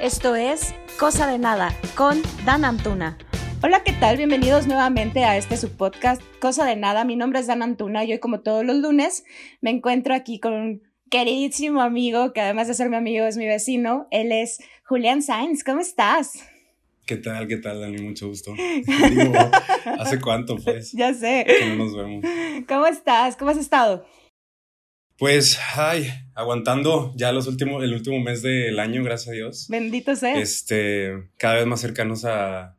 Esto es Cosa de Nada con Dan Antuna. Hola, ¿qué tal? Bienvenidos nuevamente a este subpodcast Cosa de Nada. Mi nombre es Dan Antuna y hoy, como todos los lunes, me encuentro aquí con un queridísimo amigo que además de ser mi amigo es mi vecino. Él es Julián Sainz. ¿Cómo estás? ¿Qué tal? ¿Qué tal, Dani? Mucho gusto. ¿hace cuánto, pues? Ya sé. Que no nos vemos. ¿Cómo estás? ¿Cómo has estado? Pues, ay, aguantando ya los últimos, el último mes del año, gracias a Dios. Bendito sea. Este, cada vez más cercanos a,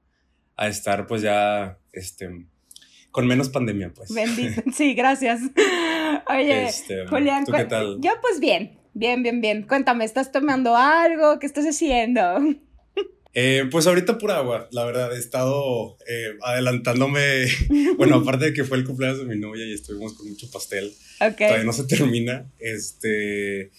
a estar, pues ya, este, con menos pandemia, pues. Bendito. Sí, gracias. Oye, Este, Julián, ¿tú qué tal? yo pues bien, bien, bien, bien. Cuéntame, ¿estás tomando algo? ¿Qué estás haciendo? Eh, pues ahorita pura agua, la verdad, he estado eh, adelantándome, bueno, aparte de que fue el cumpleaños de mi novia y estuvimos con mucho pastel, todavía no se termina, este,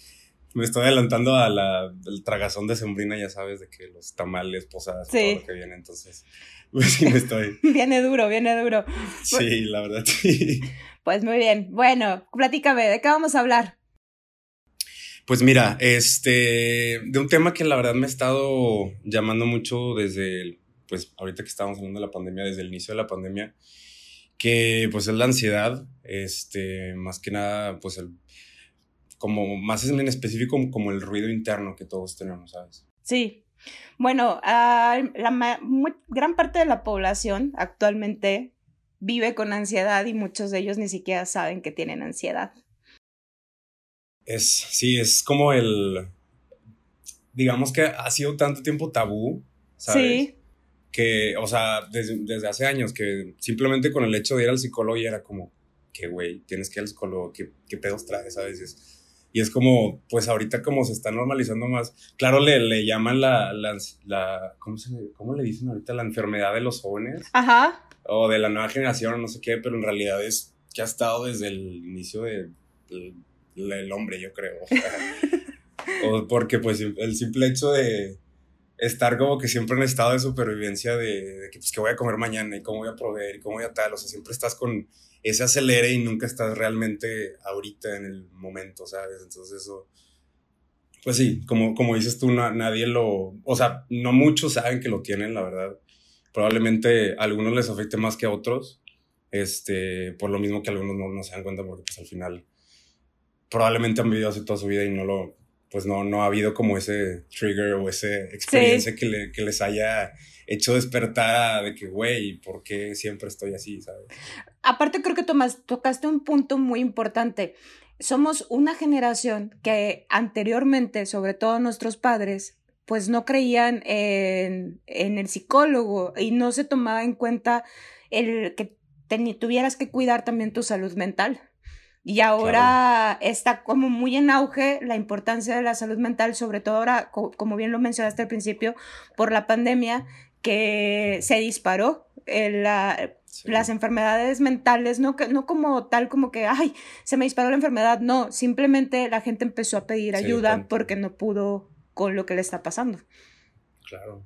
me estoy adelantando a la, al tragazón de sembrina, ya sabes, de que los tamales, posadas, Sí. todo lo que viene, entonces, pues sí me estoy, Viene duro, viene duro. sí, la verdad, sí. Pues muy bien. Bueno, platícame, ¿de qué vamos a hablar? Pues mira, este, de un tema que la verdad me ha estado llamando mucho desde, el- pues ahorita que estábamos hablando de la pandemia, desde el inicio de la pandemia, que pues es la ansiedad, este, más que nada, pues el, como más en específico como el ruido interno que todos tenemos, ¿sabes? Sí. Bueno, la muy- gran parte de la población actualmente vive con ansiedad y muchos de ellos ni siquiera saben que tienen ansiedad. Es, sí, es como el, digamos que ha sido tanto tiempo tabú, ¿sabes? Sí, que, o sea, desde, desde hace años, que simplemente con el hecho de ir al psicólogo ya era como, que güey, tienes que ir al psicólogo, ¿qué, qué pedos traes a veces? Y es como, pues ahorita como se está normalizando más, claro, le, le llaman la, la, la ¿cómo, se, ¿cómo le dicen ahorita? La enfermedad de los jóvenes ajá, o de la nueva generación no sé qué, pero en realidad es que ha estado desde el inicio de, del del hombre, yo creo. O, porque pues el simple hecho de estar como que siempre en estado de supervivencia de, que pues que voy a comer mañana y cómo voy a proveer y cómo voy a tal, o sea, siempre estás con ese acelere y nunca estás realmente ahorita en el momento, ¿sabes? Entonces eso, pues sí, como, como dices tú, na- nadie lo, o sea, no muchos saben que lo tienen, la verdad. Probablemente a algunos les afecte más que a otros, este, por lo mismo que algunos no, no se dan cuenta porque pues al final probablemente han vivido así toda su vida y no lo, pues no, no ha habido como ese trigger o esa experiencia que, le- que les haya hecho despertar a de que, güey, ¿por qué siempre estoy así, sabes? Aparte creo que Tomás, tocaste un punto muy importante. Somos una generación que anteriormente, sobre todo nuestros padres, pues no creían en, en el psicólogo y no se tomaba en cuenta el que teni- tuvieras que cuidar también tu salud mental. Y ahora está como muy en auge la importancia de la salud mental, sobre todo ahora, co- como bien lo mencionaste al principio, por la pandemia que se disparó eh, la, Sí. las enfermedades mentales, no, que, no como tal como que, ay, se me disparó la enfermedad, no, simplemente la gente empezó a pedir ayuda porque no pudo con lo que le está pasando. Claro.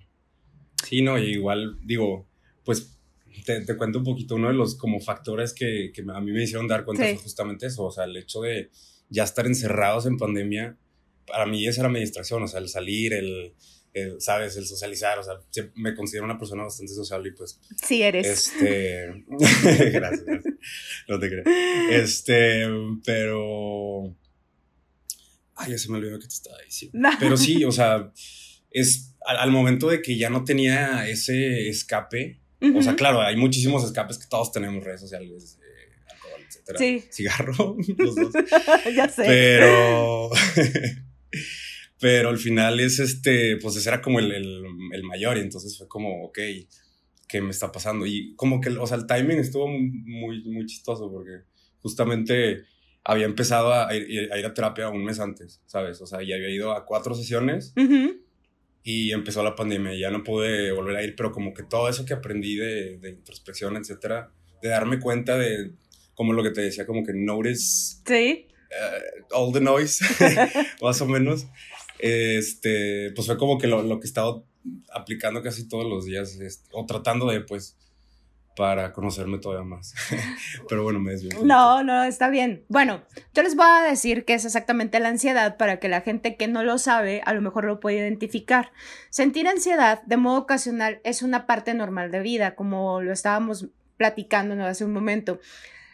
Sí, no, igual, digo, pues te, te cuento un poquito, uno de los como factores que, que a mí me hicieron dar cuenta Sí. fue justamente eso, o sea, el hecho de ya estar encerrados en pandemia, para mí esa era mi distracción, o sea, el salir, el, el, ¿sabes? El socializar, o sea, me considero una persona bastante sociable y pues, Sí eres. este, gracias, gracias, no te creo, este, pero, ay, ya se me olvidó que te estaba diciendo. No. Pero sí, o sea, es al, al momento de que ya no tenía ese escape, o sea, claro, hay muchísimos escapes que todos tenemos, redes sociales, eh, alcohol, etcétera. Sí. Cigarro, los dos. ya sé. Pero, pero al final es este, pues ese era como el, el, el mayor y entonces fue como, ok, ¿qué me está pasando? Y como que, o sea, el timing estuvo muy, muy chistoso porque justamente había empezado a ir, a ir a terapia un mes antes, ¿sabes? O sea, ya había ido a cuatro sesiones Ujú. Y empezó la pandemia y ya no pude volver a ir, pero como que todo eso que aprendí de, de introspección, etcétera, de darme cuenta de, como lo que te decía, como que notice Sí. uh, all the noise, más o menos, este, pues fue como que lo, lo que he estado aplicando casi todos los días, este, o tratando de, pues, para conocerme todavía más. Pero bueno, me desvío. No, no, está bien. Bueno, yo les voy a decir qué es exactamente la ansiedad para que la gente que no lo sabe a lo mejor lo pueda identificar. Sentir ansiedad de modo ocasional es una parte normal de vida, como lo estábamos platicando hace un momento.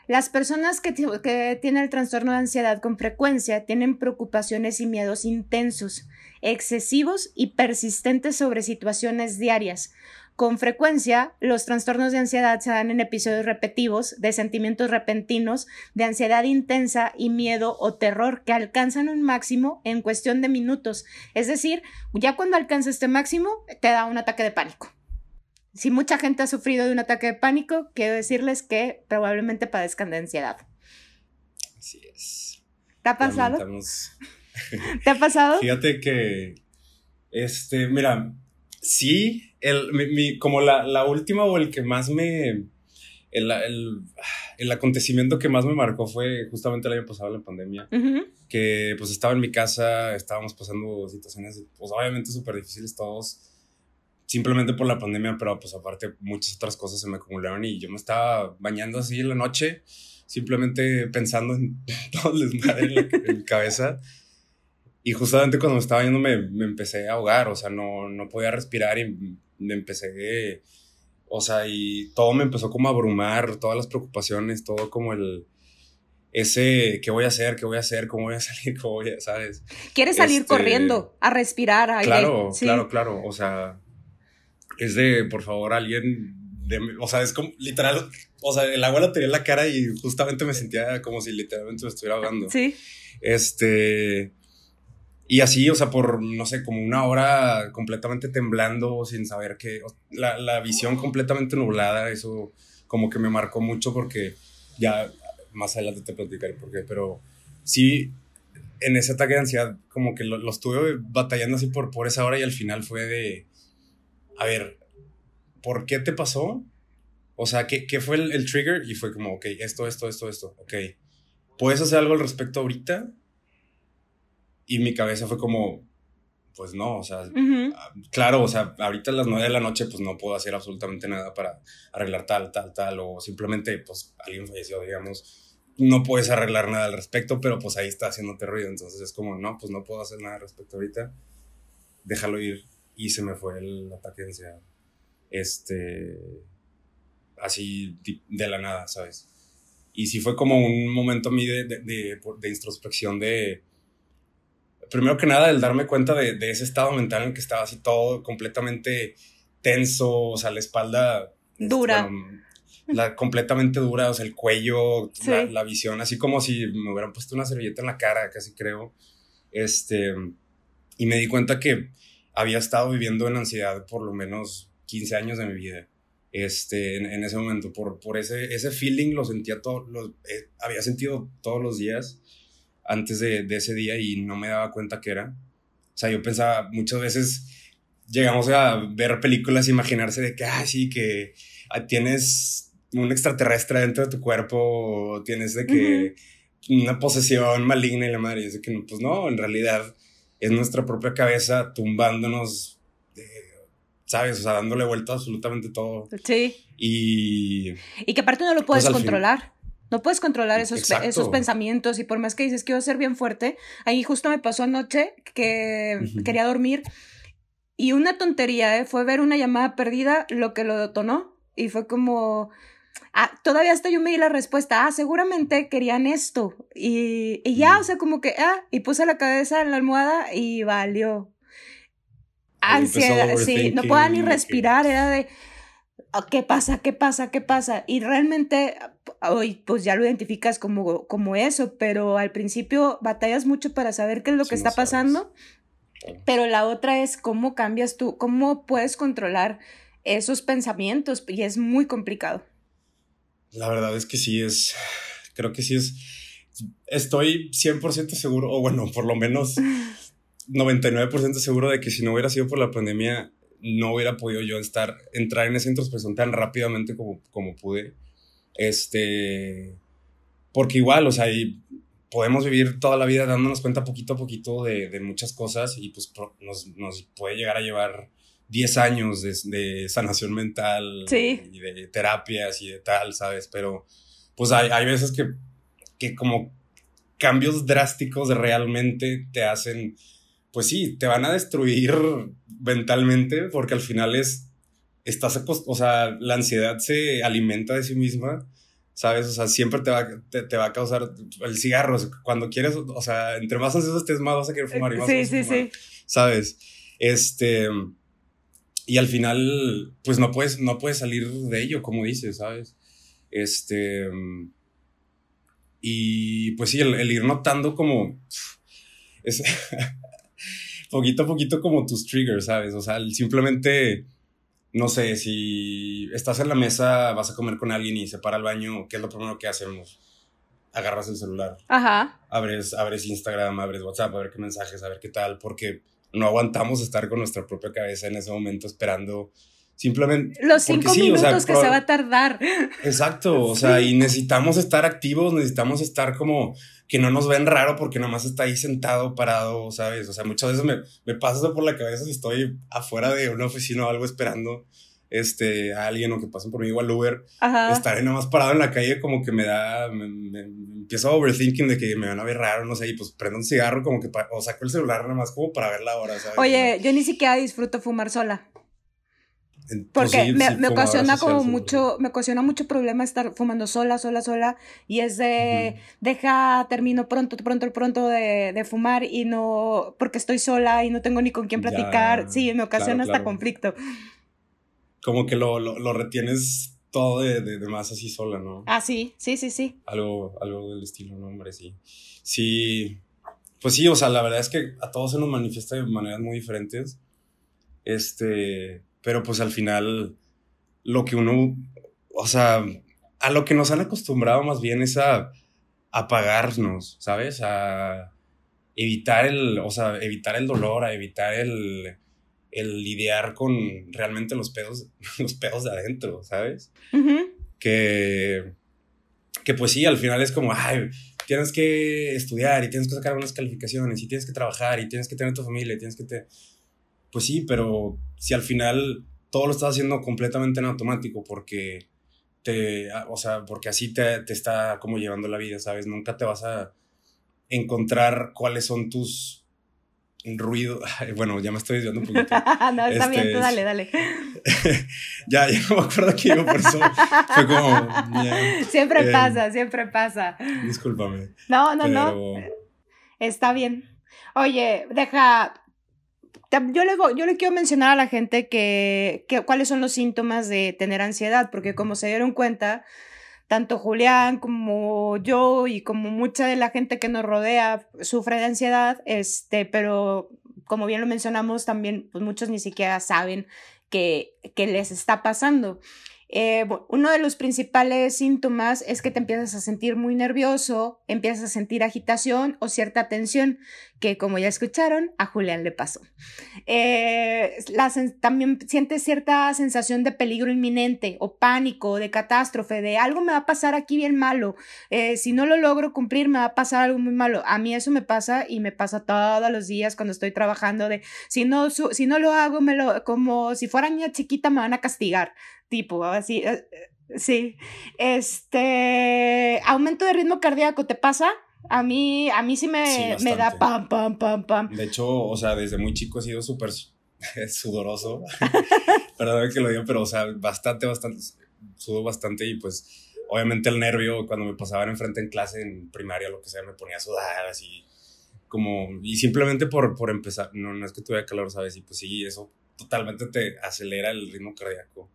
Las personas que, que, tienen el trastorno de ansiedad con frecuencia tienen preocupaciones y miedos intensos, excesivos y persistentes sobre situaciones diarias, con frecuencia, los trastornos de ansiedad se dan en episodios repetitivos de sentimientos repentinos, de ansiedad intensa y miedo o terror que alcanzan un máximo en cuestión de minutos. Es decir, ya cuando alcanza este máximo, te da un ataque de pánico. Si mucha gente ha sufrido de un ataque de pánico, quiero decirles que probablemente padezcan de ansiedad. Así es. ¿Te ha pasado? ¿Te ha pasado? Fíjate que, este, mira, sí, el, mi, como la, la, última o el que más me... El, el, el, acontecimiento que más me marcó fue justamente el año pasado, la pandemia, que pues estaba en mi casa, estábamos pasando situaciones, pues obviamente súper difíciles todos, simplemente por la pandemia, pero pues aparte muchas otras cosas se me acumularon y yo me estaba bañando así en la noche, simplemente pensando en todo el desmadre en, en mi cabeza. Y justamente cuando me estaba yendo me, me, empecé a ahogar, o sea, no, no podía respirar y me empecé, o sea, y todo me empezó como a abrumar, todas las preocupaciones, todo como el, ese, ¿qué voy a hacer? ¿Qué voy a hacer? ¿Cómo voy a salir? ¿Cómo voy a, sabes? Quieres salir este, corriendo, a respirar. Claro, claro, claro, o sea, es de, por favor, alguien, de, o sea, es como, literal, o sea, el agua la tenía en la cara y justamente me sentía como si literalmente me estuviera ahogando. Sí. Este, y así, o sea, por, no sé, como una hora completamente temblando, sin saber qué, la, la, visión completamente nublada, eso como que me marcó mucho porque ya más adelante te platicaré por qué, pero sí, en ese ataque de ansiedad, como que lo, lo, estuve batallando así por, por esa hora y al final fue de, a ver, ¿por qué te pasó? O sea, ¿qué, qué fue el, el trigger? Y fue como, ok, esto, esto, esto, esto, ok. ¿Puedes hacer algo al respecto ahorita? Y mi cabeza fue como, pues no, o sea, uh -huh. claro, o sea, ahorita a las nueve de la noche pues no puedo hacer absolutamente nada para arreglar tal, tal, tal, o simplemente pues alguien falleció, digamos, no puedes arreglar nada al respecto, pero pues ahí está haciéndote ruido, entonces es como, no, pues no puedo hacer nada al respecto ahorita, déjalo ir, y se me fue el ataque de ansiedad, este, así de la nada, ¿sabes? Y sí fue como un momento a mí de, de, de, de introspección de primero que nada, el darme cuenta de, de, ese estado mental en que estaba así todo completamente tenso, o sea, la espalda dura. Bueno, la, completamente dura, o sea, el cuello, sí. la, la, visión, así como si me hubieran puesto una servilleta en la cara, casi creo. Este, y me di cuenta que había estado viviendo en ansiedad por lo menos 15 años de mi vida. Este, en, en ese momento, por, por ese, ese feeling lo sentía todo, lo, eh, había sentido todos los días antes de, de, ese día y no me daba cuenta que era. O sea, yo pensaba, muchas veces llegamos a ver películas e imaginarse de que, ah, sí, que ah, tienes un extraterrestre dentro de tu cuerpo, o tienes de que uh -huh. una posesión maligna y la madre, y es de que, pues no, en realidad es nuestra propia cabeza tumbándonos, de, ¿sabes? O sea, dándole vuelta a absolutamente todo. Sí. Y... Y que aparte no lo puedes pues controlar. Fin, no puedes controlar esos, esos pensamientos y por más que dices quiero ser bien fuerte, ahí justo me pasó anoche que uh -huh. quería dormir y una tontería ¿eh? fue ver una llamada perdida lo que lo detonó y fue como, ah, todavía hasta yo me di la respuesta, ah, seguramente querían esto y, y ya, uh -huh. o sea, como que, ah, y puse la cabeza en la almohada y valió. Ansiedad, sí, no podía ni respirar, era de Ah, ¿qué pasa? ¿Qué pasa? ¿Qué pasa? Y realmente hoy pues ya lo identificas como, como eso, pero al principio batallas mucho para saber qué es lo sí, que está no pasando. Pero la otra es cómo cambias tú, cómo puedes controlar esos pensamientos y es muy complicado. La verdad es que sí es, creo que sí es, estoy 100% seguro, o bueno, por lo menos 99% seguro de que si no hubiera sido por la pandemia, no hubiera podido yo estar, entrar en esa introspección tan rápidamente como, como pude. Este, porque igual, o sea, podemos vivir toda la vida dándonos cuenta poquito a poquito de, de muchas cosas y pues nos, nos, puede llegar a llevar 10 años de, sanación mental y de terapias y de tal, ¿sabes? Pero pues hay, hay veces que, que como cambios drásticos realmente te hacen, pues sí, te van a destruir mentalmente porque al final es, estás, o sea, la ansiedad se alimenta de sí misma ¿sabes? O sea, siempre te va, te, va a causar el cigarro. Cuando quieres, o sea, entre más ansioso estés, más vas a querer fumar y más sí, sí, sí. ¿sabes? Este, y al final, pues no puedes, no puedes salir de ello, como dices, ¿sabes? Este, y pues sí, el, ir notando como, es, poquito a poquito como tus triggers, ¿sabes? O sea, simplemente no sé, si estás en la mesa, vas a comer con alguien y se para el baño, ¿qué es lo primero que hacemos? Agarras el celular. Ajá. Abres, abres Instagram, abres WhatsApp, a ver qué mensajes, a ver qué tal, porque no aguantamos estar con nuestra propia cabeza en ese momento esperando simplemente... Los cinco minutos que se va a tardar. Exacto, o sea, y necesitamos estar activos, necesitamos estar como que no nos ven raro porque nomás está ahí sentado, parado, ¿sabes? O sea, muchas veces me, me pasa eso por la cabeza si estoy afuera de una oficina o algo esperando este, a alguien o que pasen por mí igual Uber, Ajá. estar nomás parado en la calle como que me da, me, empiezo a overthinking de que me van a ver raro, no sé, y pues prendo un cigarro como que, o saco el celular nomás como para ver la hora, ¿sabes? Oye, yo ni siquiera disfruto fumar sola. Porque me, ocasiona como mucho, me ocasiona mucho problema estar fumando sola, sola, sola, y es de, deja, termino pronto, pronto, pronto de, de, fumar y no, porque estoy sola y no tengo ni con quién platicar, sí, me ocasiona hasta conflicto. Como que lo, lo, retienes todo de, de, más así sola, ¿no? Ah, sí, sí, sí, sí. Algo, algo del estilo, ¿no, hombre? Sí. Sí, pues sí, o sea, la verdad es que a todos se nos manifiesta de maneras muy diferentes. Este, pero pues al final lo que uno, o sea, a lo que nos han acostumbrado más bien es a apagarnos, ¿sabes? A evitar el, o sea, evitar el dolor, a evitar el, el lidiar con realmente los pedos, los pedos de adentro, ¿sabes? Que, que pues sí, al final es como, ay, tienes que estudiar y tienes que sacar unas calificaciones y tienes que trabajar y tienes que tener tu familia y tienes que te pues sí, pero si al final todo lo estás haciendo completamente en automático porque te, o sea, porque así te, te está como llevando la vida, ¿sabes? Nunca te vas a encontrar cuáles son tus ruidos. Bueno, ya me estoy desviando un poquito. no, está bien, tú dale, dale. ya, ya no me acuerdo aquí, por eso fue como. siempre eh, pasa, siempre pasa. Discúlpame. No, no, no. Está bien. Oye, deja, yo le, yo le quiero mencionar a la gente que, que, cuáles son los síntomas de tener ansiedad, porque como se dieron cuenta, tanto Julián como yo y como mucha de la gente que nos rodea sufre de ansiedad, este, pero como bien lo mencionamos, también pues muchos ni siquiera saben que, que les está pasando. Eh, uno de los principales síntomas es que te empiezas a sentir muy nervioso, empiezas a sentir agitación o cierta tensión, que como ya escucharon, a Julián le pasó. Eh, también sientes cierta sensación de peligro inminente o pánico, de catástrofe, de algo me va a pasar aquí bien malo. Eh, si no lo logro cumplir, me va a pasar algo muy malo. A mí eso me pasa y me pasa todos los días cuando estoy trabajando de si no, si no lo hago, me lo, como si fuera niña chiquita, me van a castigar tipo, así, eh, eh, sí. Este, aumento de ritmo cardíaco, ¿te pasa? A mí, a mí sí me, me da pam, pam, pam, pam. De hecho, o sea, desde muy chico he sido súper sudoroso. Perdón que lo diga, pero, o sea, bastante, bastante, sudo bastante y pues, obviamente el nervio, cuando me pasaban enfrente en clase, en primaria, lo que sea, me ponía a sudar, así, como, y simplemente por, por empezar, no, no es que tuviera calor, ¿sabes? Y pues sí, eso totalmente te acelera el ritmo cardíaco.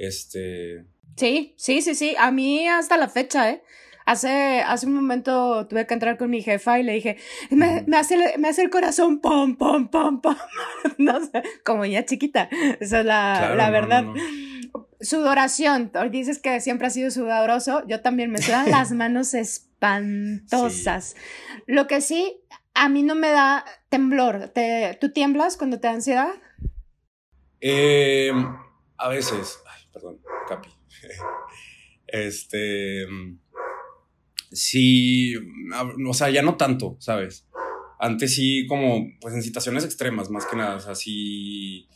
Este. Sí, sí, sí, sí. A mí hasta la fecha, ¿eh? Hace, hace un momento tuve que entrar con mi jefa y le dije, me, me, hace, me hace el corazón pom, pom, pom, pom. no sé, como ya chiquita. Esa es la, la verdad. Sudoración. Dices que siempre has sido sudoroso. Yo también me sudan las manos espantosas. Lo que sí, a mí no me da temblor. ¿Te, ¿Tú tiemblas cuando te da ansiedad? Eh, a veces perdón, Capi. este, sí, o sea, ya no tanto, ¿sabes? Antes sí, como, pues en situaciones extremas, más que nada, o sea, sí,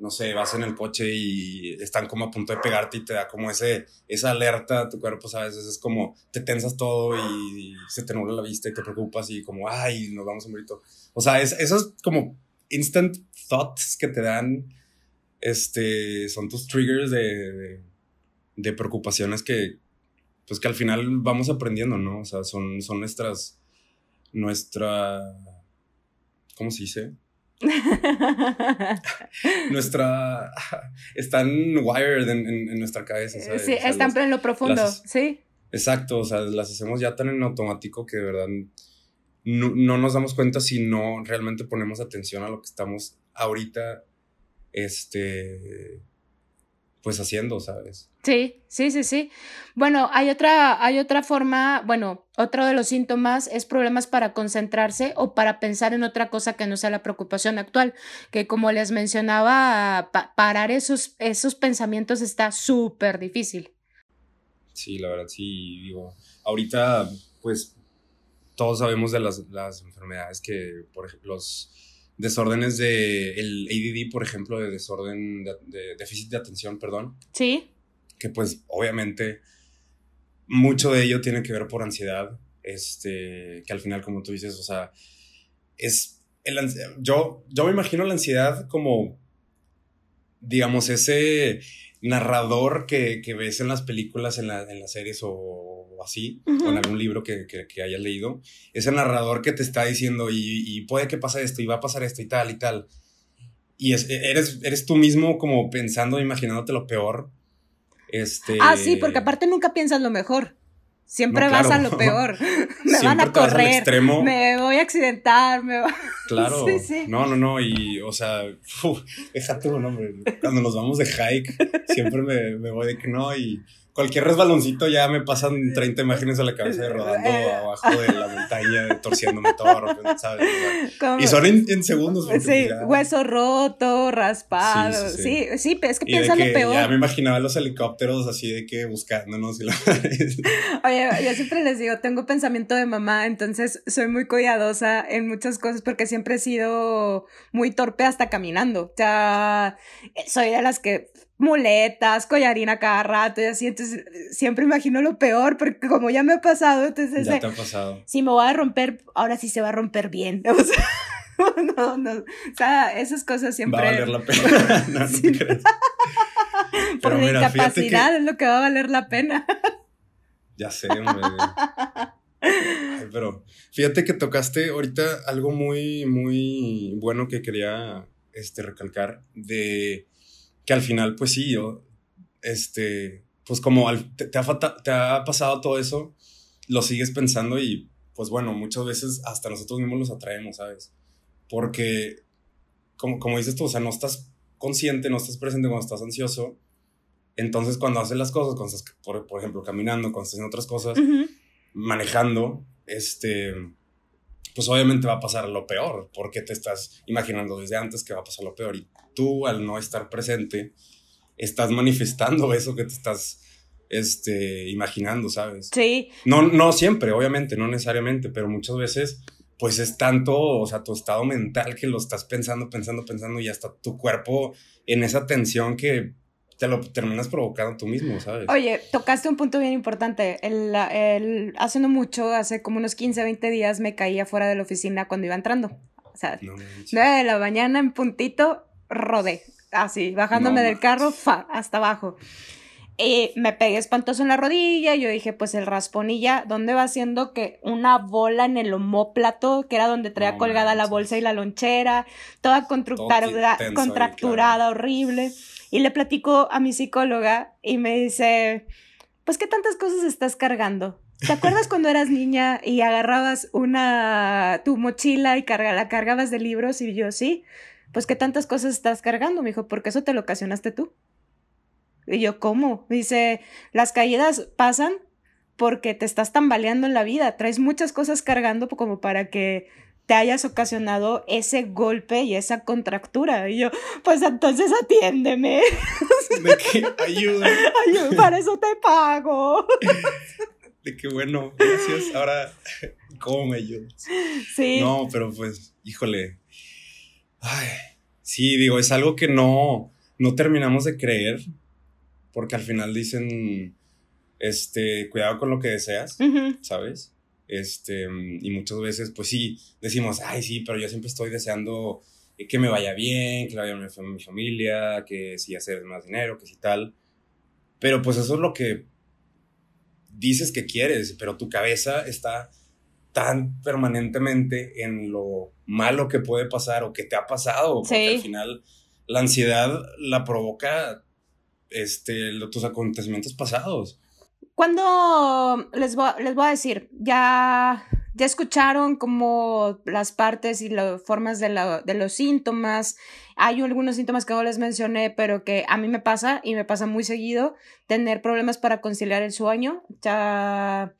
no sé, vas en el coche y están como a punto de pegarte y te da como ese, esa alerta a tu cuerpo, ¿sabes? Es como te tensas todo y, se te nubla la vista y te preocupas y como, ay, nos vamos un grito. O sea, es, esos como instant thoughts que te dan, este, son tus triggers de, de, preocupaciones que, pues que al final vamos aprendiendo, ¿no? O sea, son, son nuestras, nuestra, ¿cómo se dice? nuestra están wired en, nuestra cabeza ¿sabes? sí están en lo profundo sí exacto o sea las hacemos ya tan en automático que de verdad no, no, nos damos cuenta si no realmente ponemos atención a lo que estamos ahorita este pues haciendo, ¿sabes? Sí, sí, sí, sí. Bueno, hay otra, hay otra forma, bueno, otro de los síntomas es problemas para concentrarse o para pensar en otra cosa que no sea la preocupación actual, que como les mencionaba, parar esos, esos pensamientos está súper difícil. Sí, la verdad, sí, digo, ahorita, pues, todos sabemos de las, las enfermedades que, por ejemplo, los desórdenes de el ADD, por ejemplo, de desorden de, déficit de atención, perdón. Sí. Que pues obviamente mucho de ello tiene que ver por ansiedad, este, que al final como tú dices, o sea, es el, yo yo me imagino la ansiedad como digamos ese narrador que, ves en las películas, en, en las series o así, o en algún libro que, que, hayas leído, ese narrador que te está diciendo y, puede que pase esto y va a pasar esto y tal y tal. Y es, eres, eres tú mismo como pensando, imaginándote lo peor. Este... Ah, sí, porque aparte nunca piensas lo mejor. Siempre vas a lo peor. me van a correr. Me voy a accidentar. Me Claro. sí, sí. No, no, no. Y, o sea, déjate, no, hombre. Cuando nos vamos de hike, siempre me, me voy de que no. Y cualquier resbaloncito ya me pasan 30 imágenes a la cabeza de rodando eh. abajo de la montaña, torciéndome todo, ¿sabes? y son en, segundos. Sí, hueso roto, raspado. Sí, sí, es que piensa lo peor. Ya me imaginaba los helicópteros así de que buscándonos. Y la... Oye, yo siempre les digo, tengo pensamiento de mamá, entonces soy muy cuidadosa en muchas cosas porque siempre he sido muy torpe hasta caminando. O sea, soy de las que muletas, collarina cada rato y así, entonces siempre imagino lo peor porque como ya me ha pasado, entonces... Ya te ha pasado. Si me voy a romper, ahora sí se va a romper bien. O sea, no, no, o sea, esas cosas siempre... Va a valer la pena. no, no te. Por mi incapacidad es lo que va a valer la pena. ya sé, hombre. pero fíjate que tocaste ahorita algo muy, muy bueno que quería este, recalcar de que al final, pues sí, yo, este, pues como te, ha, pasado todo eso, lo sigues pensando y pues bueno, muchas veces hasta nosotros mismos los atraemos, ¿sabes? Porque, como, como dices tú, o sea, no estás consciente, no estás presente cuando estás ansioso. Entonces, cuando haces las cosas, cuando estás, por, ejemplo, caminando, cuando estás haciendo otras cosas, manejando, este, pues obviamente va a pasar lo peor, porque te estás imaginando desde antes que va a pasar lo peor. Y tú, al no estar presente, estás manifestando eso que te estás este, imaginando, ¿sabes? Sí. No, no siempre, obviamente, no necesariamente, pero muchas veces, pues es tanto, o sea, tu estado mental que lo estás pensando, pensando, pensando y hasta tu cuerpo en esa tensión que te lo terminas provocando tú mismo, ¿sabes? Oye, tocaste un punto bien importante. El, el, hace no mucho, hace como unos 15, 20 días, me caía fuera de la oficina cuando iba entrando. O sea, 9 de la mañana en puntito, rodé. Así, bajándome del carro, fa, hasta abajo. Y me pegué espantoso en la rodilla. Y yo dije, pues el ya, ¿dónde va haciendo que una bola en el homóplato, que era donde traía colgada la bolsa y la lonchera, toda contracturada, contracturada horrible? Y le platico a mi psicóloga y me dice, pues qué tantas cosas estás cargando. ¿Te acuerdas cuando eras niña y agarrabas una tu mochila y carga, la cargabas de libros y yo sí? Pues qué tantas cosas estás cargando, me dijo, porque eso te lo ocasionaste tú. Y yo, ¿cómo? Me dice, las caídas pasan porque te estás tambaleando en la vida, traes muchas cosas cargando como para que te hayas ocasionado ese golpe y esa contractura. Y yo, pues entonces atiéndeme. De que ayuda. ayuda. Para eso te pago. De que bueno, gracias. Ahora, ¿cómo me ayudas? Sí. No, pero pues, híjole. Ay, Sí, digo, es algo que no, no terminamos de creer, porque al final dicen, este, cuidado con lo que deseas, ¿sabes? Este, y muchas veces, pues sí, decimos, ay, sí, pero yo siempre estoy deseando que me vaya bien, que vaya bien a mi familia, que si hacer más dinero, que si tal. Pero pues eso es lo que dices que quieres, pero tu cabeza está tan permanentemente en lo malo que puede pasar o que te ha pasado, porque al final la ansiedad la provoca este, tus acontecimientos pasados. Cuando les voy, les voy a decir, ya, ya escucharon como las partes y las formas de, de, los síntomas. Hay algunos síntomas que no les mencioné, pero que a mí me pasa y me pasa muy seguido, tener problemas para conciliar el sueño. Ya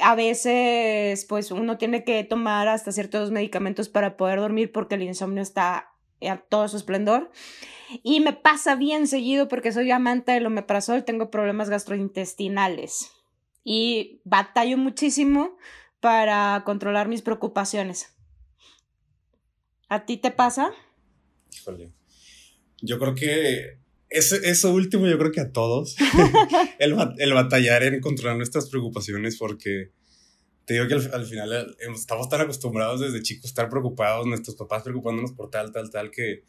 a veces, pues uno tiene que tomar hasta ciertos medicamentos para poder dormir porque el insomnio está a todo su esplendor. Y me pasa bien seguido porque soy amante del omeprazol, tengo problemas gastrointestinales y batallo muchísimo para controlar mis preocupaciones. ¿A ti te pasa? Yo creo que eso, eso último, yo creo que a todos. el, el, batallar en controlar nuestras preocupaciones, porque te digo que al, final eh, estamos tan acostumbrados desde chicos a estar preocupados, nuestros papás preocupándonos por tal, tal, tal, que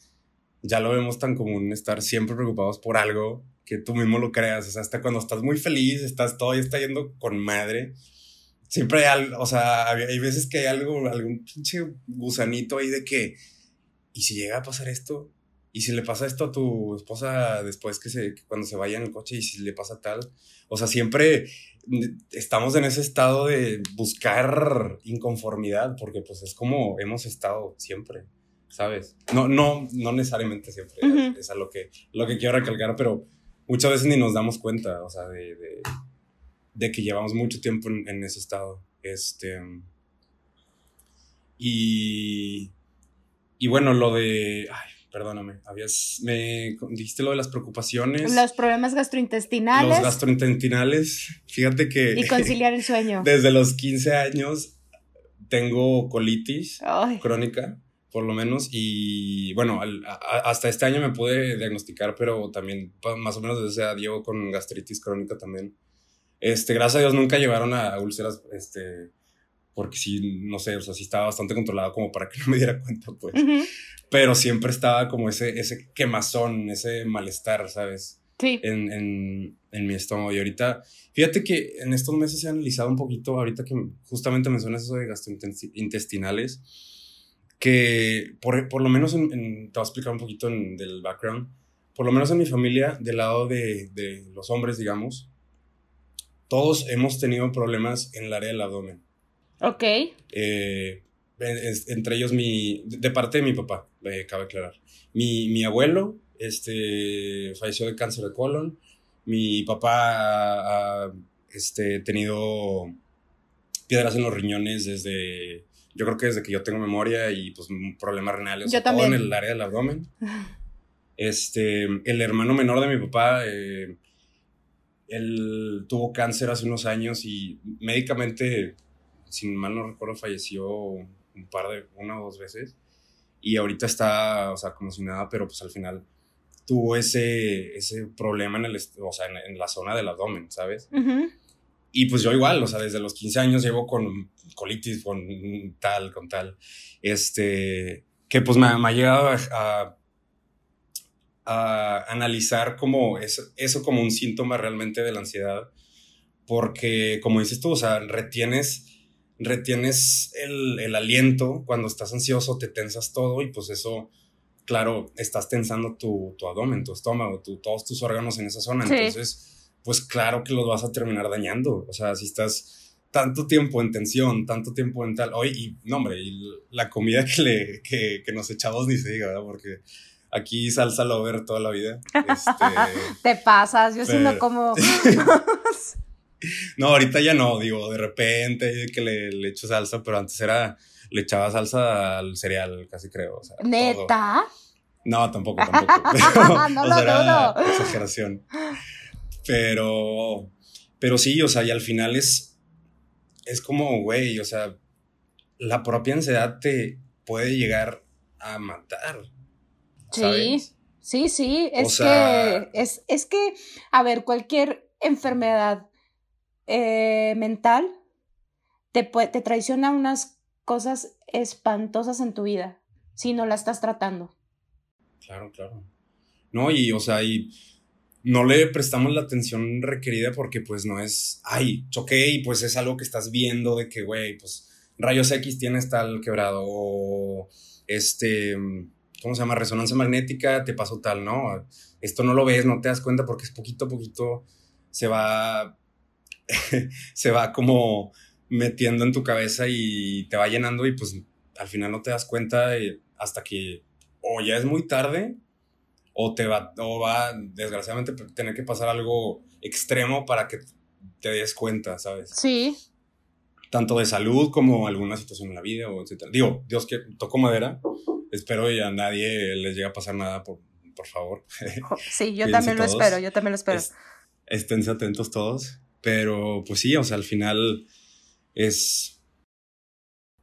ya lo vemos tan común estar siempre preocupados por algo que tú mismo lo creas. O sea, hasta cuando estás muy feliz, estás todo y está yendo con madre. Siempre hay algo, o sea, hay veces que hay algo, algún pinche gusanito ahí de que, ¿y si llega a pasar esto? ¿Y si le pasa esto a tu esposa después que se, cuando se vaya en el coche y si le pasa tal? O sea, siempre estamos en ese estado de buscar inconformidad, porque pues es como hemos estado siempre. ¿sabes? No, no, no necesariamente siempre es a lo que, lo que quiero recalcar, pero muchas veces ni nos damos cuenta, o sea, de, de, que llevamos mucho tiempo en, ese estado. Este, y, y bueno, lo de, ay, perdóname, habías, me dijiste lo de las preocupaciones. Los problemas gastrointestinales. Los gastrointestinales, fíjate que... Y conciliar el sueño. Desde los 15 años tengo colitis crónica por lo menos. Y bueno, hasta este año me pude diagnosticar, pero también más o menos desde ese día llevo con gastritis crónica también. Este, gracias a Dios nunca llevaron a, úlceras, este, porque sí, no sé, o sea, sí estaba bastante controlado como para que no me diera cuenta, pues. Pero siempre estaba como ese, ese quemazón, ese malestar, ¿sabes? Sí. En, en, en, mi estómago. Y ahorita, fíjate que en estos meses he analizado un poquito, ahorita que justamente mencionas eso de gastrointestinales que por, por lo menos, en, te voy a explicar un poquito del background, por lo menos en mi familia, del lado de, de los hombres, digamos, todos hemos tenido problemas en el área del abdomen. Ok. Eh, entre ellos mi, de parte de mi papá, eh, cabe aclarar. Mi, mi abuelo este, falleció de cáncer de colon. Mi papá ha este, tenido piedras en los riñones desde yo creo que desde que yo tengo memoria y pues problemas renales, yo todo en el área del abdomen. Este, el hermano menor de mi papá, eh, él tuvo cáncer hace unos años y médicamente, si mal no recuerdo, falleció un par de, una o dos veces. Y ahorita está, o sea, como si nada, pero pues al final tuvo ese, ese problema en, el, o sea, en, la zona del abdomen, ¿sabes? Y pues yo igual, o sea, desde los 15 años llevo con colitis, con tal, con tal. Este, que pues me, ha llegado a, a, analizar como eso, eso como un síntoma realmente de la ansiedad. Porque, como dices tú, o sea, retienes, retienes el, el aliento. Cuando estás ansioso, te tensas todo y pues eso claro, estás tensando tu, tu abdomen, tu estómago, tu, todos tus órganos en esa zona. Entonces, pues claro que los vas a terminar dañando. O sea, si estás tanto tiempo en tensión, tanto tiempo en tal, hoy, y no, hombre, y la comida que, le, que, que nos echamos ni se diga, ¿verdad? Porque aquí salsa ver toda la vida. Este, Te pasas, yo sí no como. no, ahorita ya no, digo, de repente que le, le, echo salsa, pero antes era, le echaba salsa al cereal, casi creo. O sea, ¿Neta? No, tampoco, tampoco. no lo dudo. Exageración. Pero, pero sí, o sea, y al final es, es como, güey, o sea, la propia ansiedad te puede llegar a matar. Sí, sí, sí. Es que, es, es que, a ver, cualquier enfermedad eh, mental te, te traiciona unas cosas espantosas en tu vida si no la estás tratando. Claro, claro. No, y, o sea, y no le prestamos la atención requerida porque, pues, no es, ay, choqué y pues es algo que estás viendo de que, güey, pues, rayos X tienes tal quebrado o, este, ¿cómo se llama? Resonancia magnética, te pasó tal, ¿no? Esto no lo ves, no te das cuenta porque es poquito a poquito se va, se va como metiendo en tu cabeza y te va llenando y pues al final no te das cuenta hasta que o ya es muy tarde o te va, o va desgraciadamente tener que pasar algo extremo para que te des cuenta, ¿sabes? Sí. Tanto de salud como alguna situación en la vida, o etcétera. Digo, Dios que toco madera, espero y a nadie les llegue a pasar nada, por, por favor. Sí, yo también lo espero, yo también lo espero. esténse atentos todos, pero pues sí, o sea, al final es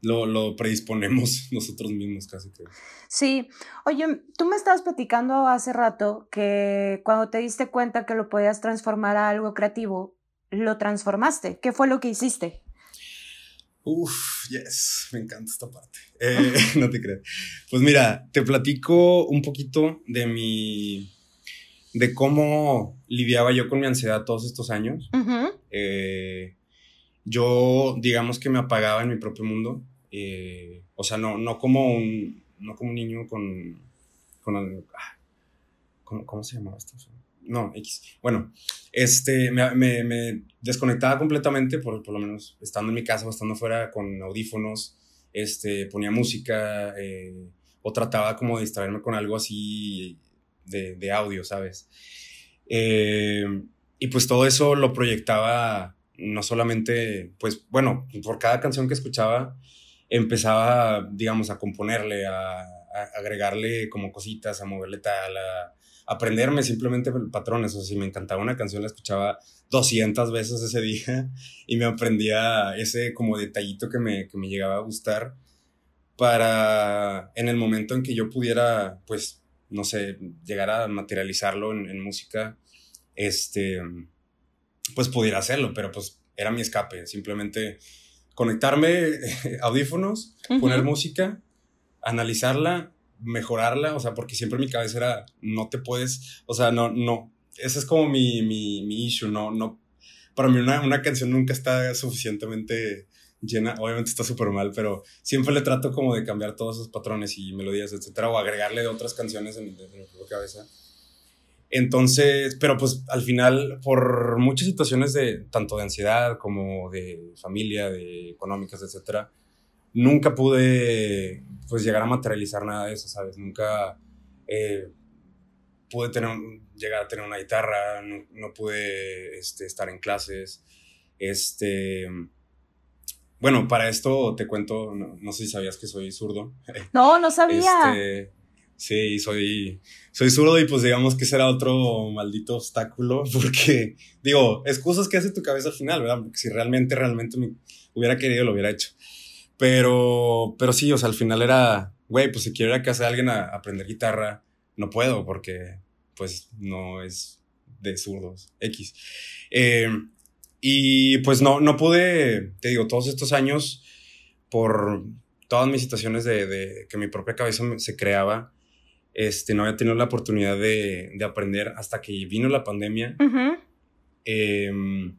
lo, predisponemos nosotros mismos casi que. Sí, oye, tú me estabas platicando hace rato que cuando te diste cuenta que lo podías transformar a algo creativo, lo transformaste. ¿Qué fue lo que hiciste? Uf, yes, me encanta esta parte. Eh, no te crees. Pues mira, te platico un poquito de mi. De cómo lidiaba yo con mi ansiedad todos estos años. eh, yo, digamos que me apagaba en mi propio mundo. Eh, o sea, no, no, como un, no como un niño con... con ah, ¿cómo, se llamaba esto? No, X. Bueno, este, me, me, desconectaba completamente, por, por, lo menos estando en mi casa o estando fuera con audífonos, este, ponía música eh, o trataba como de distraerme con algo así de, de audio, ¿sabes? Eh, y pues todo eso lo proyectaba no solamente, pues bueno, por cada canción que escuchaba, empezaba, digamos, a componerle, a, agregarle como cositas, a moverle tal, a, aprenderme simplemente patrones. O sea, si me encantaba una canción, la escuchaba 200 veces ese día y me aprendía ese como detallito que me, que me llegaba a gustar para en el momento en que yo pudiera, pues, no sé, llegar a materializarlo en, en música, este, pues pudiera hacerlo, pero pues era mi escape, simplemente conectarme audífonos, poner música, analizarla, mejorarla, o sea, porque siempre mi cabeza era, no te puedes, o sea, no, no, ese es como mi, mi, mi issue, no, no, para mí una, una canción nunca está suficientemente llena, obviamente está súper mal, pero siempre le trato como de cambiar todos esos patrones y melodías, etcétera, o agregarle otras canciones en, en mi cabeza entonces, pero pues al final, por muchas situaciones de tanto de ansiedad como de familia, de económicas, etcétera, nunca pude pues llegar a materializar nada de eso, ¿sabes? Nunca eh, pude tener, llegar a tener una guitarra, no, pude este, estar en clases. Este, bueno, para esto te cuento, no, sé si sabías que soy zurdo. No, no sabía. Este, Sí, soy, soy zurdo y pues digamos que será otro maldito obstáculo porque, digo, excusas que hace tu cabeza al final, ¿verdad? Porque si realmente, realmente me hubiera querido, lo hubiera hecho. Pero, pero sí, o sea, al final era, güey, pues si quiero que hace alguien a, aprender guitarra, no puedo porque, pues, no es de zurdos, X. Eh, y pues no, no pude, te digo, todos estos años, por todas mis situaciones de, de que mi propia cabeza se creaba, este, no había tenido la oportunidad de, de aprender hasta que vino la pandemia. Em,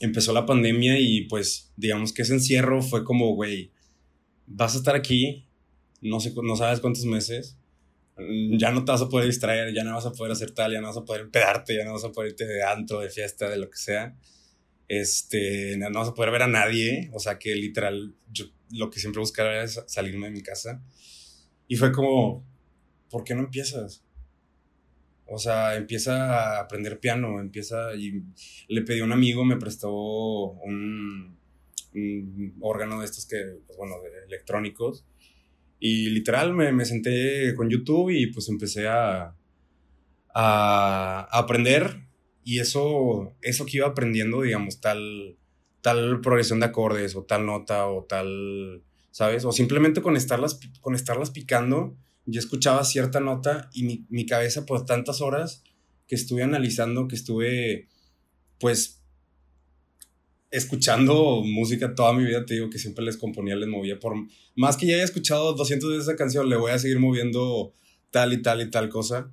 empezó la pandemia y pues digamos que ese encierro fue como, güey, vas a estar aquí, no, sé, no sabes cuántos meses, ya no te vas a poder distraer, ya no vas a poder hacer tal, ya no vas a poder pedarte, ya no vas a poder irte de antro, de fiesta, de lo que sea. Este, no vas a poder ver a nadie, o sea que literal, yo lo que siempre buscaba era salirme de mi casa. Y fue como, ¿por qué no empiezas? O sea, empieza a aprender piano, empieza y le pedí a un amigo, me prestó un, órgano de estos que, pues bueno, de electrónicos. Y literal me, me, senté con YouTube y pues empecé a, a, aprender y eso, eso que iba aprendiendo, digamos, tal, tal progresión de acordes o tal nota o tal, ¿sabes? O simplemente con estarlas, con estarlas picando, yo escuchaba cierta nota y mi, mi cabeza por tantas horas que estuve analizando, que estuve, pues, escuchando música toda mi vida, te digo que siempre les componía, les movía por... Más que ya haya escuchado 200 veces esa canción, le voy a seguir moviendo tal y tal y tal cosa.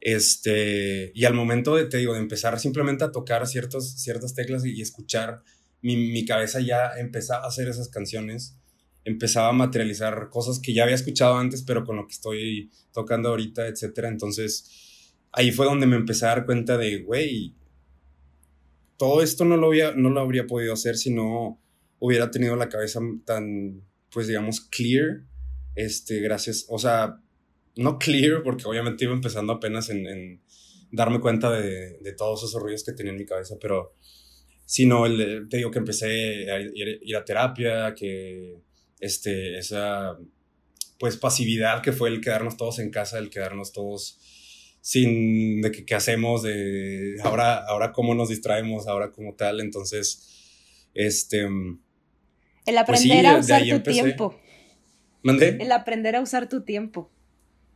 Este, y al momento de, te digo, de empezar simplemente a tocar ciertos, ciertas teclas y, escuchar, mi, mi, cabeza ya empezaba a hacer esas canciones, empezaba a materializar cosas que ya había escuchado antes, pero con lo que estoy tocando ahorita, etcétera. Entonces, ahí fue donde me empecé a dar cuenta de, güey, todo esto no lo, había, no lo habría podido hacer si no hubiera tenido la cabeza tan, pues digamos, clear, este, gracias, o sea, no clear, porque obviamente iba empezando apenas en, darme cuenta de, todos esos ruidos que tenía en mi cabeza, pero sino el, te digo que empecé a ir, a terapia, que este, esa pues pasividad que fue el quedarnos todos en casa, el quedarnos todos sin de qué hacemos, de ahora, ahora cómo nos distraemos, ahora como tal. Entonces, este... El pues aprender a usar tu tiempo. ¿Mandé? El aprender a usar tu tiempo.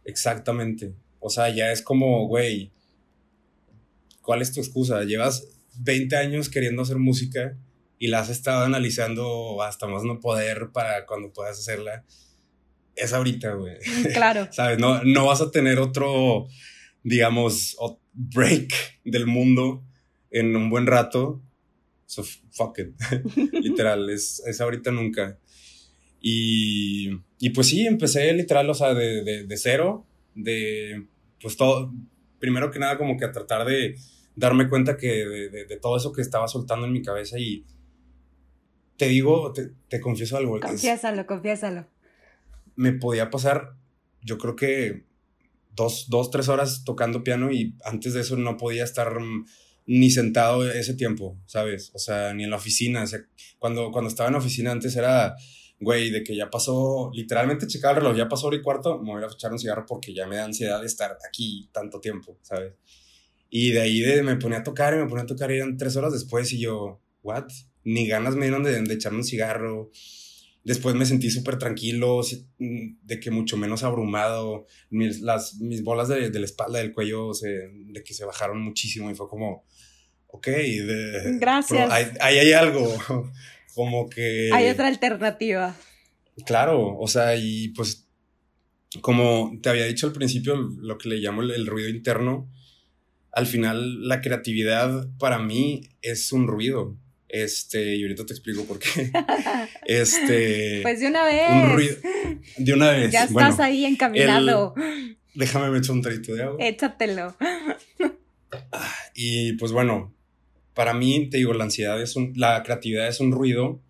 Exactamente. O sea, ya es como, güey, ¿cuál es tu excusa? Llevas 20 años queriendo hacer música y la has estado analizando hasta más no poder para cuando puedas hacerla. Es ahorita, güey. Claro. ¿Sabes? No, no vas a tener otro digamos, break del mundo en un buen rato. So, fuck it. literal, es, es ahorita nunca. Y, y, pues sí, empecé literal, o sea, de, de, de, cero, de, pues todo, primero que nada como que a tratar de darme cuenta que de, de todo eso que estaba soltando en mi cabeza y te digo, te, te confieso algo. Confiésalo, confiésalo. Me podía pasar, yo creo que dos, dos, tres horas tocando piano y antes de eso no podía estar ni sentado ese tiempo, ¿sabes? O sea, ni en la oficina. O sea, cuando, cuando estaba en la oficina antes era, güey, de que ya pasó, literalmente checaba el reloj, ya pasó hora y cuarto, me voy a echar un cigarro porque ya me da ansiedad de estar aquí tanto tiempo, ¿sabes? Y de ahí de, me ponía a tocar y me ponía a tocar y eran tres horas después y yo, ¿what? Ni ganas me dieron de, de echarme un cigarro Después me sentí súper tranquilo, mm, de que mucho menos abrumado. Mis, las, mis bolas de, de la espalda, del cuello, de que se bajaron muchísimo y fue como, ok, gracias. Ahí hay, hay, algo, como que... Hay otra alternativa. Claro, o sea, y pues como te había dicho al principio, lo que le llamo el ruido interno, al final la creatividad para mí es un ruido. Este, y ahorita te explico por qué. Este. Pues de una vez. Un ruido. De una vez. Ya estás ahí encaminado. déjame me echar un trito de agua. Échatelo. Y pues bueno, para mí, te digo, la ansiedad es un. La creatividad es un ruido.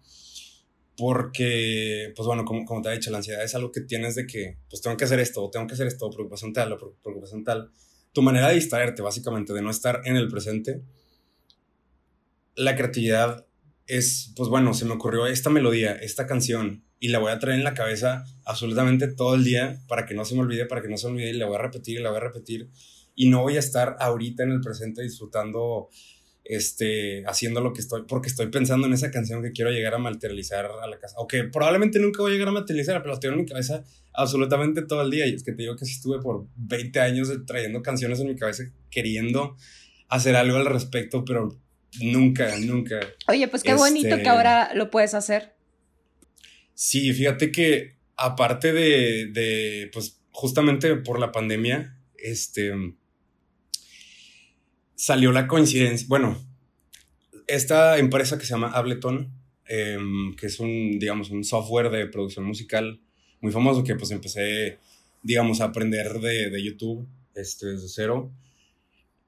Porque, pues bueno, como, como te he dicho, la ansiedad es algo que tienes de que, pues tengo que hacer esto, tengo que hacer esto, preocupación tal, preocupación tal. Tu manera de distraerte, básicamente, de no estar en el presente la creatividad es, pues bueno, se me ocurrió esta melodía, esta canción, y la voy a traer en la cabeza absolutamente todo el día para que no se me olvide, para que no se me olvide, y la voy a repetir, y la voy a repetir, y no voy a estar ahorita en el presente disfrutando, este, haciendo lo que estoy, porque estoy pensando en esa canción que quiero llegar a materializar a la casa, o que probablemente nunca voy a llegar a materializar, pero la tengo en mi cabeza absolutamente todo el día, y es que te digo que sí estuve por 20 años trayendo canciones en mi cabeza, queriendo hacer algo al respecto, pero Nunca, nunca. Oye, pues qué bonito que este, ahora lo puedes hacer. Sí, fíjate que aparte de, de, pues justamente por la pandemia, este, salió la coincidencia, bueno, esta empresa que se llama Ableton, em, que es un, digamos, un software de producción musical muy famoso que pues empecé, digamos, a aprender de, de YouTube este, desde cero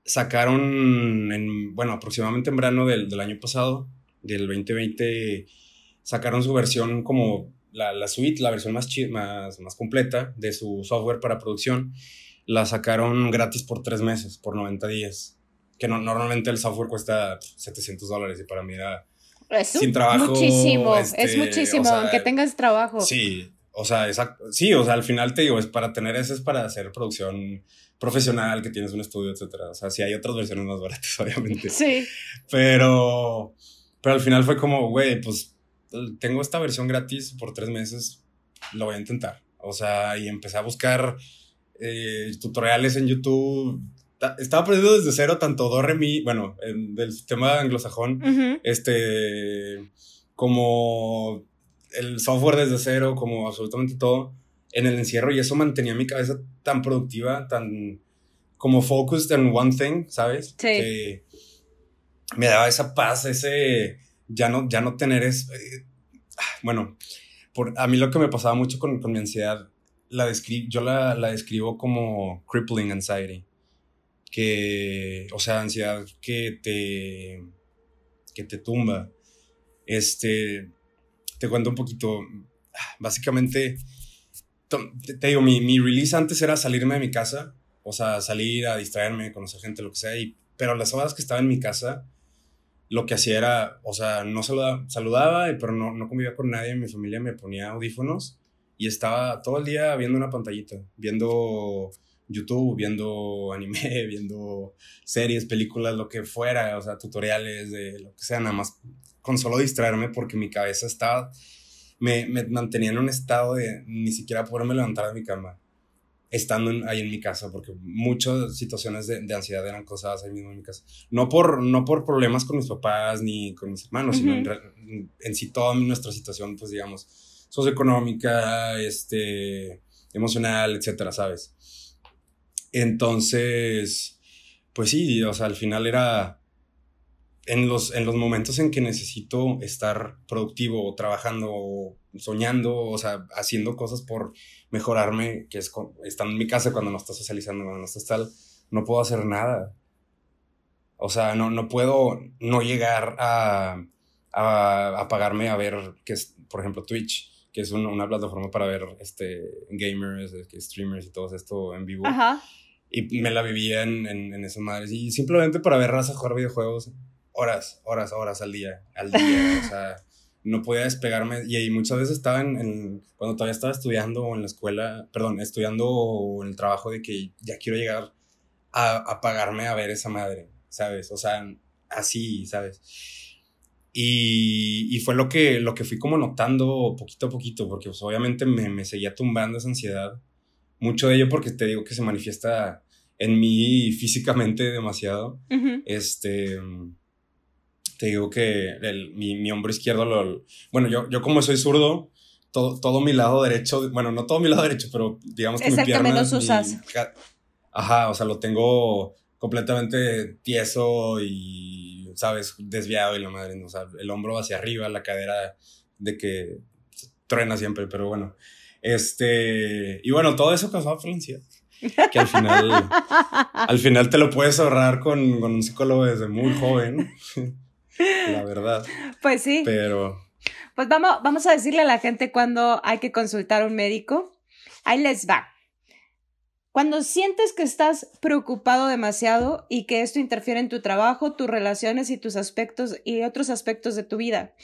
sacaron, en, bueno, aproximadamente en verano del, del, año pasado, del 2020, sacaron su versión como la, la suite, la versión más, más, más completa de su software para producción. La sacaron gratis por tres meses, por 90 días. Que no, normalmente el software cuesta 700 dólares y para mí era es sin trabajo. Muchísimo, es este, muchísimo, aunque tengas trabajo. Sí, o sea, exacto. Sí, o sea, al final te digo, es para tener eso, es para hacer producción profesional, que tienes un estudio, etcétera. O sea, sí hay otras versiones más baratas, obviamente. Sí. Pero, pero al final fue como, güey, pues tengo esta versión gratis por tres meses, lo voy a intentar. O sea, y empecé a buscar eh, tutoriales en YouTube. Estaba aprendiendo desde cero tanto do, re, mi, bueno, del sistema anglosajón, este, como el software desde cero, como absolutamente todo, en el encierro y eso mantenía mi cabeza tan productiva, tan como focused en one thing, ¿sabes? Sí. Que me daba esa paz, ese ya no, ya no tener es, eh, bueno, por, a mí lo que me pasaba mucho con, con mi ansiedad, la yo la, la, describo como crippling anxiety, que, o sea, ansiedad que te, que te tumba. Este, te cuento un poquito, básicamente, te, digo, mi, mi release antes era salirme de mi casa, o sea, salir a distraerme, conocer gente, lo que sea, y, pero las horas que estaba en mi casa, lo que hacía era, o sea, no saludaba, saludaba pero no, no convivía con nadie, mi familia me ponía audífonos y estaba todo el día viendo una pantallita, viendo YouTube, viendo anime, viendo series, películas, lo que fuera, o sea, tutoriales de lo que sea, nada más con solo distraerme porque mi cabeza estaba, me, me mantenía en un estado de ni siquiera poderme levantar de mi cama estando ahí en mi casa, porque muchas situaciones de, de, ansiedad eran causadas ahí mismo en mi casa. No por, no por problemas con mis papás ni con mis hermanos, sino en, en, sí toda nuestra situación, pues digamos, socioeconómica, este, emocional, etcétera, ¿sabes? Entonces, pues sí, o sea, al final era en los, en los momentos en que necesito estar productivo, trabajando, soñando, o sea, haciendo cosas por mejorarme, que es estando en mi casa cuando no estás socializando, cuando no estás tal, no puedo hacer nada. O sea, no, no puedo no llegar a, a, pagarme a ver, que es, por ejemplo, Twitch, que es una plataforma para ver este, gamers, streamers y todo esto en vivo. Ajá. Y me la vivía en, en, en esas madres. Y simplemente para ver raza jugar videojuegos horas, horas, horas al día, al día, o sea, no podía despegarme y, ahí muchas veces estaba en, cuando todavía estaba estudiando o en la escuela, perdón, estudiando o en el trabajo de que ya quiero llegar a, a pagarme a ver esa madre, ¿sabes? O sea, así, ¿sabes? Y, y, fue lo que, lo que fui como notando poquito a poquito, porque pues, obviamente me, me, seguía tumbando esa ansiedad. Mucho de ello porque te digo que se manifiesta en mí físicamente demasiado. Este te digo que el, mi, mi, hombro izquierdo lo... Bueno, yo, yo como soy zurdo, todo, todo mi lado derecho, bueno, no todo mi lado derecho, pero digamos que mi pierna... menos usas. ajá, o sea, lo tengo completamente tieso y, ¿sabes? Desviado y la madre, o sea, el hombro hacia arriba, la cadera de que truena siempre, pero bueno. Este, y bueno, todo eso causaba felicidad. Que al final, al final te lo puedes ahorrar con, con un psicólogo desde muy joven la verdad. Pues sí. Pero. Pues vamos, vamos a decirle a la gente cuando hay que consultar a un médico. Ahí les va. Cuando sientes que estás preocupado demasiado y que esto interfiere en tu trabajo, tus relaciones y tus aspectos y otros aspectos de tu vida,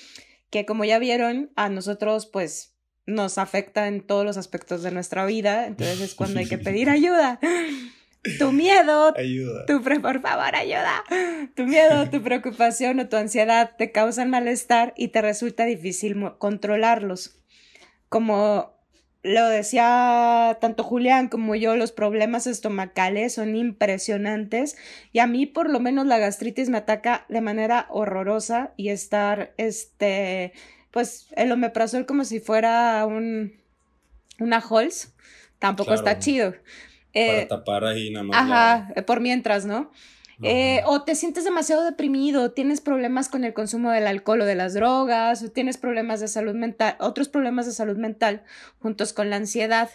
que como ya vieron, a nosotros pues nos afecta en todos los aspectos de nuestra vida, entonces es cuando hay que pedir ayuda tu miedo, ayuda. Tu por favor, ayuda. Tu miedo, tu preocupación o tu ansiedad te causan malestar y te resulta difícil controlarlos. Como lo decía tanto Julián como yo, los problemas estomacales son impresionantes y a mí por lo menos la gastritis me ataca de manera horrorosa y estar, este, pues el omeprazol como si fuera un, una Halls, tampoco está chido. Para eh, tapar ahí nada más. Ajá, eh, por mientras, ¿no? Eh, o te sientes demasiado deprimido, tienes problemas con el consumo del alcohol o de las drogas, o tienes problemas de salud mental, otros problemas de salud mental juntos con la ansiedad.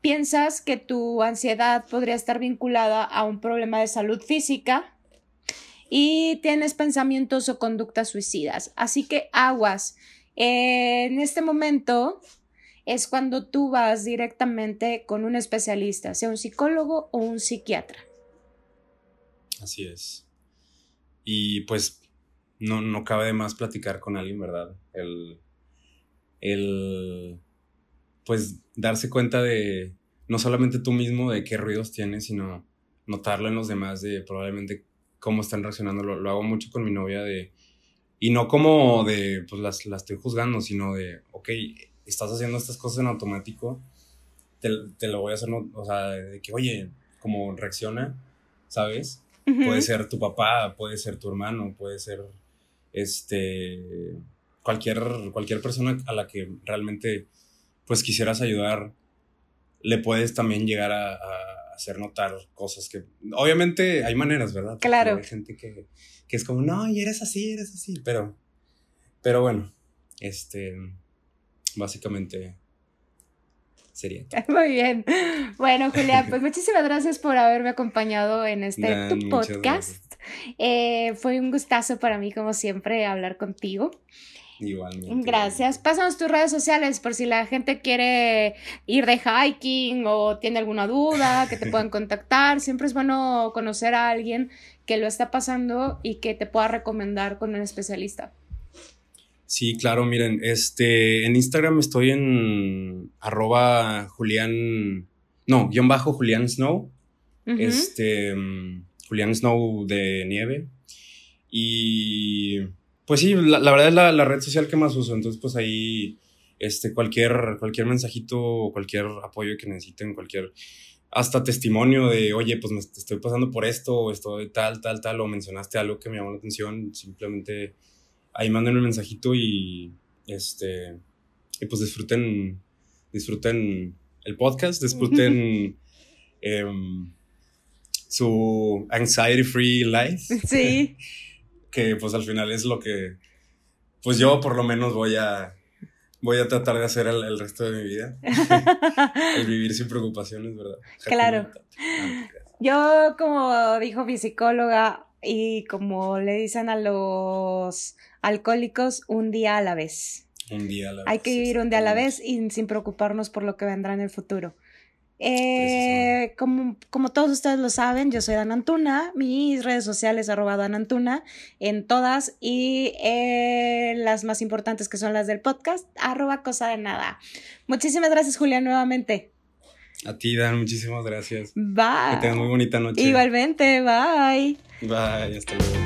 Piensas que tu ansiedad podría estar vinculada a un problema de salud física y tienes pensamientos o conductas suicidas. Así que aguas. en este momento es cuando tú vas directamente con un especialista, sea un psicólogo o un psiquiatra. Así es. Y pues no, no cabe de más platicar con alguien, ¿verdad? El, el, pues darse cuenta de, no solamente tú mismo de qué ruidos tienes, sino notarlo en los demás de probablemente cómo están reaccionando. Lo, lo hago mucho con mi novia de, y no como de, pues las, las estoy juzgando, sino de, ok, estás haciendo estas cosas en automático te, lo voy a hacer, o sea, de que, oye, como reacciona, ¿sabes? Puede ser tu papá, puede ser tu hermano, puede ser, este, cualquier, cualquier persona a la que realmente, pues, quisieras ayudar, le puedes también llegar a, hacer notar cosas que, obviamente, hay maneras, ¿verdad? claro. Hay gente que, que es como, no, y eres así, eres así, pero, pero bueno, este, básicamente sería. Muy bien. Bueno, Julia, pues muchísimas gracias por haberme acompañado en este tu podcast. Eh, fue un gustazo para mí, como siempre, hablar contigo. Igualmente. Gracias. Pásanos tus redes sociales por si la gente quiere ir de hiking o tiene alguna duda, que te puedan contactar. Siempre es bueno conocer a alguien que lo está pasando y que te pueda recomendar con un especialista. Sí, claro, miren, este, en Instagram estoy en arroba Julián, no, guion bajo Julián Snow, este, Julián Snow de nieve. Y pues sí, la, verdad es la, red social que más uso, entonces pues ahí, este, cualquier, cualquier mensajito, cualquier apoyo que necesiten, cualquier, hasta testimonio de, oye, pues me estoy pasando por esto, o estoy tal, tal, tal, o mencionaste algo que me llamó la atención, simplemente ahí manden un mensajito y este y pues disfruten disfruten el podcast, disfruten em, su anxiety free life. Sí. que pues al final es lo que pues yo por lo menos voy a voy a tratar de hacer el, resto de mi vida. el vivir sin preocupaciones, ¿verdad? Claro. Yo, como dijo mi psicóloga, y como le dicen a los alcohólicos, un día a la vez. Un día a la vez. Hay que vivir un día a la vez y sin preocuparnos por lo que vendrá en el futuro. Eh, como, como, todos ustedes lo saben, yo soy Dan Antuna, mis redes sociales arroba Dan Antuna en todas y eh, las más importantes que son las del podcast, arroba cosa de nada. Muchísimas gracias Julián nuevamente. A ti Dan, muchísimas gracias. Bye. Que tengas muy bonita noche. Igualmente, bye. Bye, hasta luego.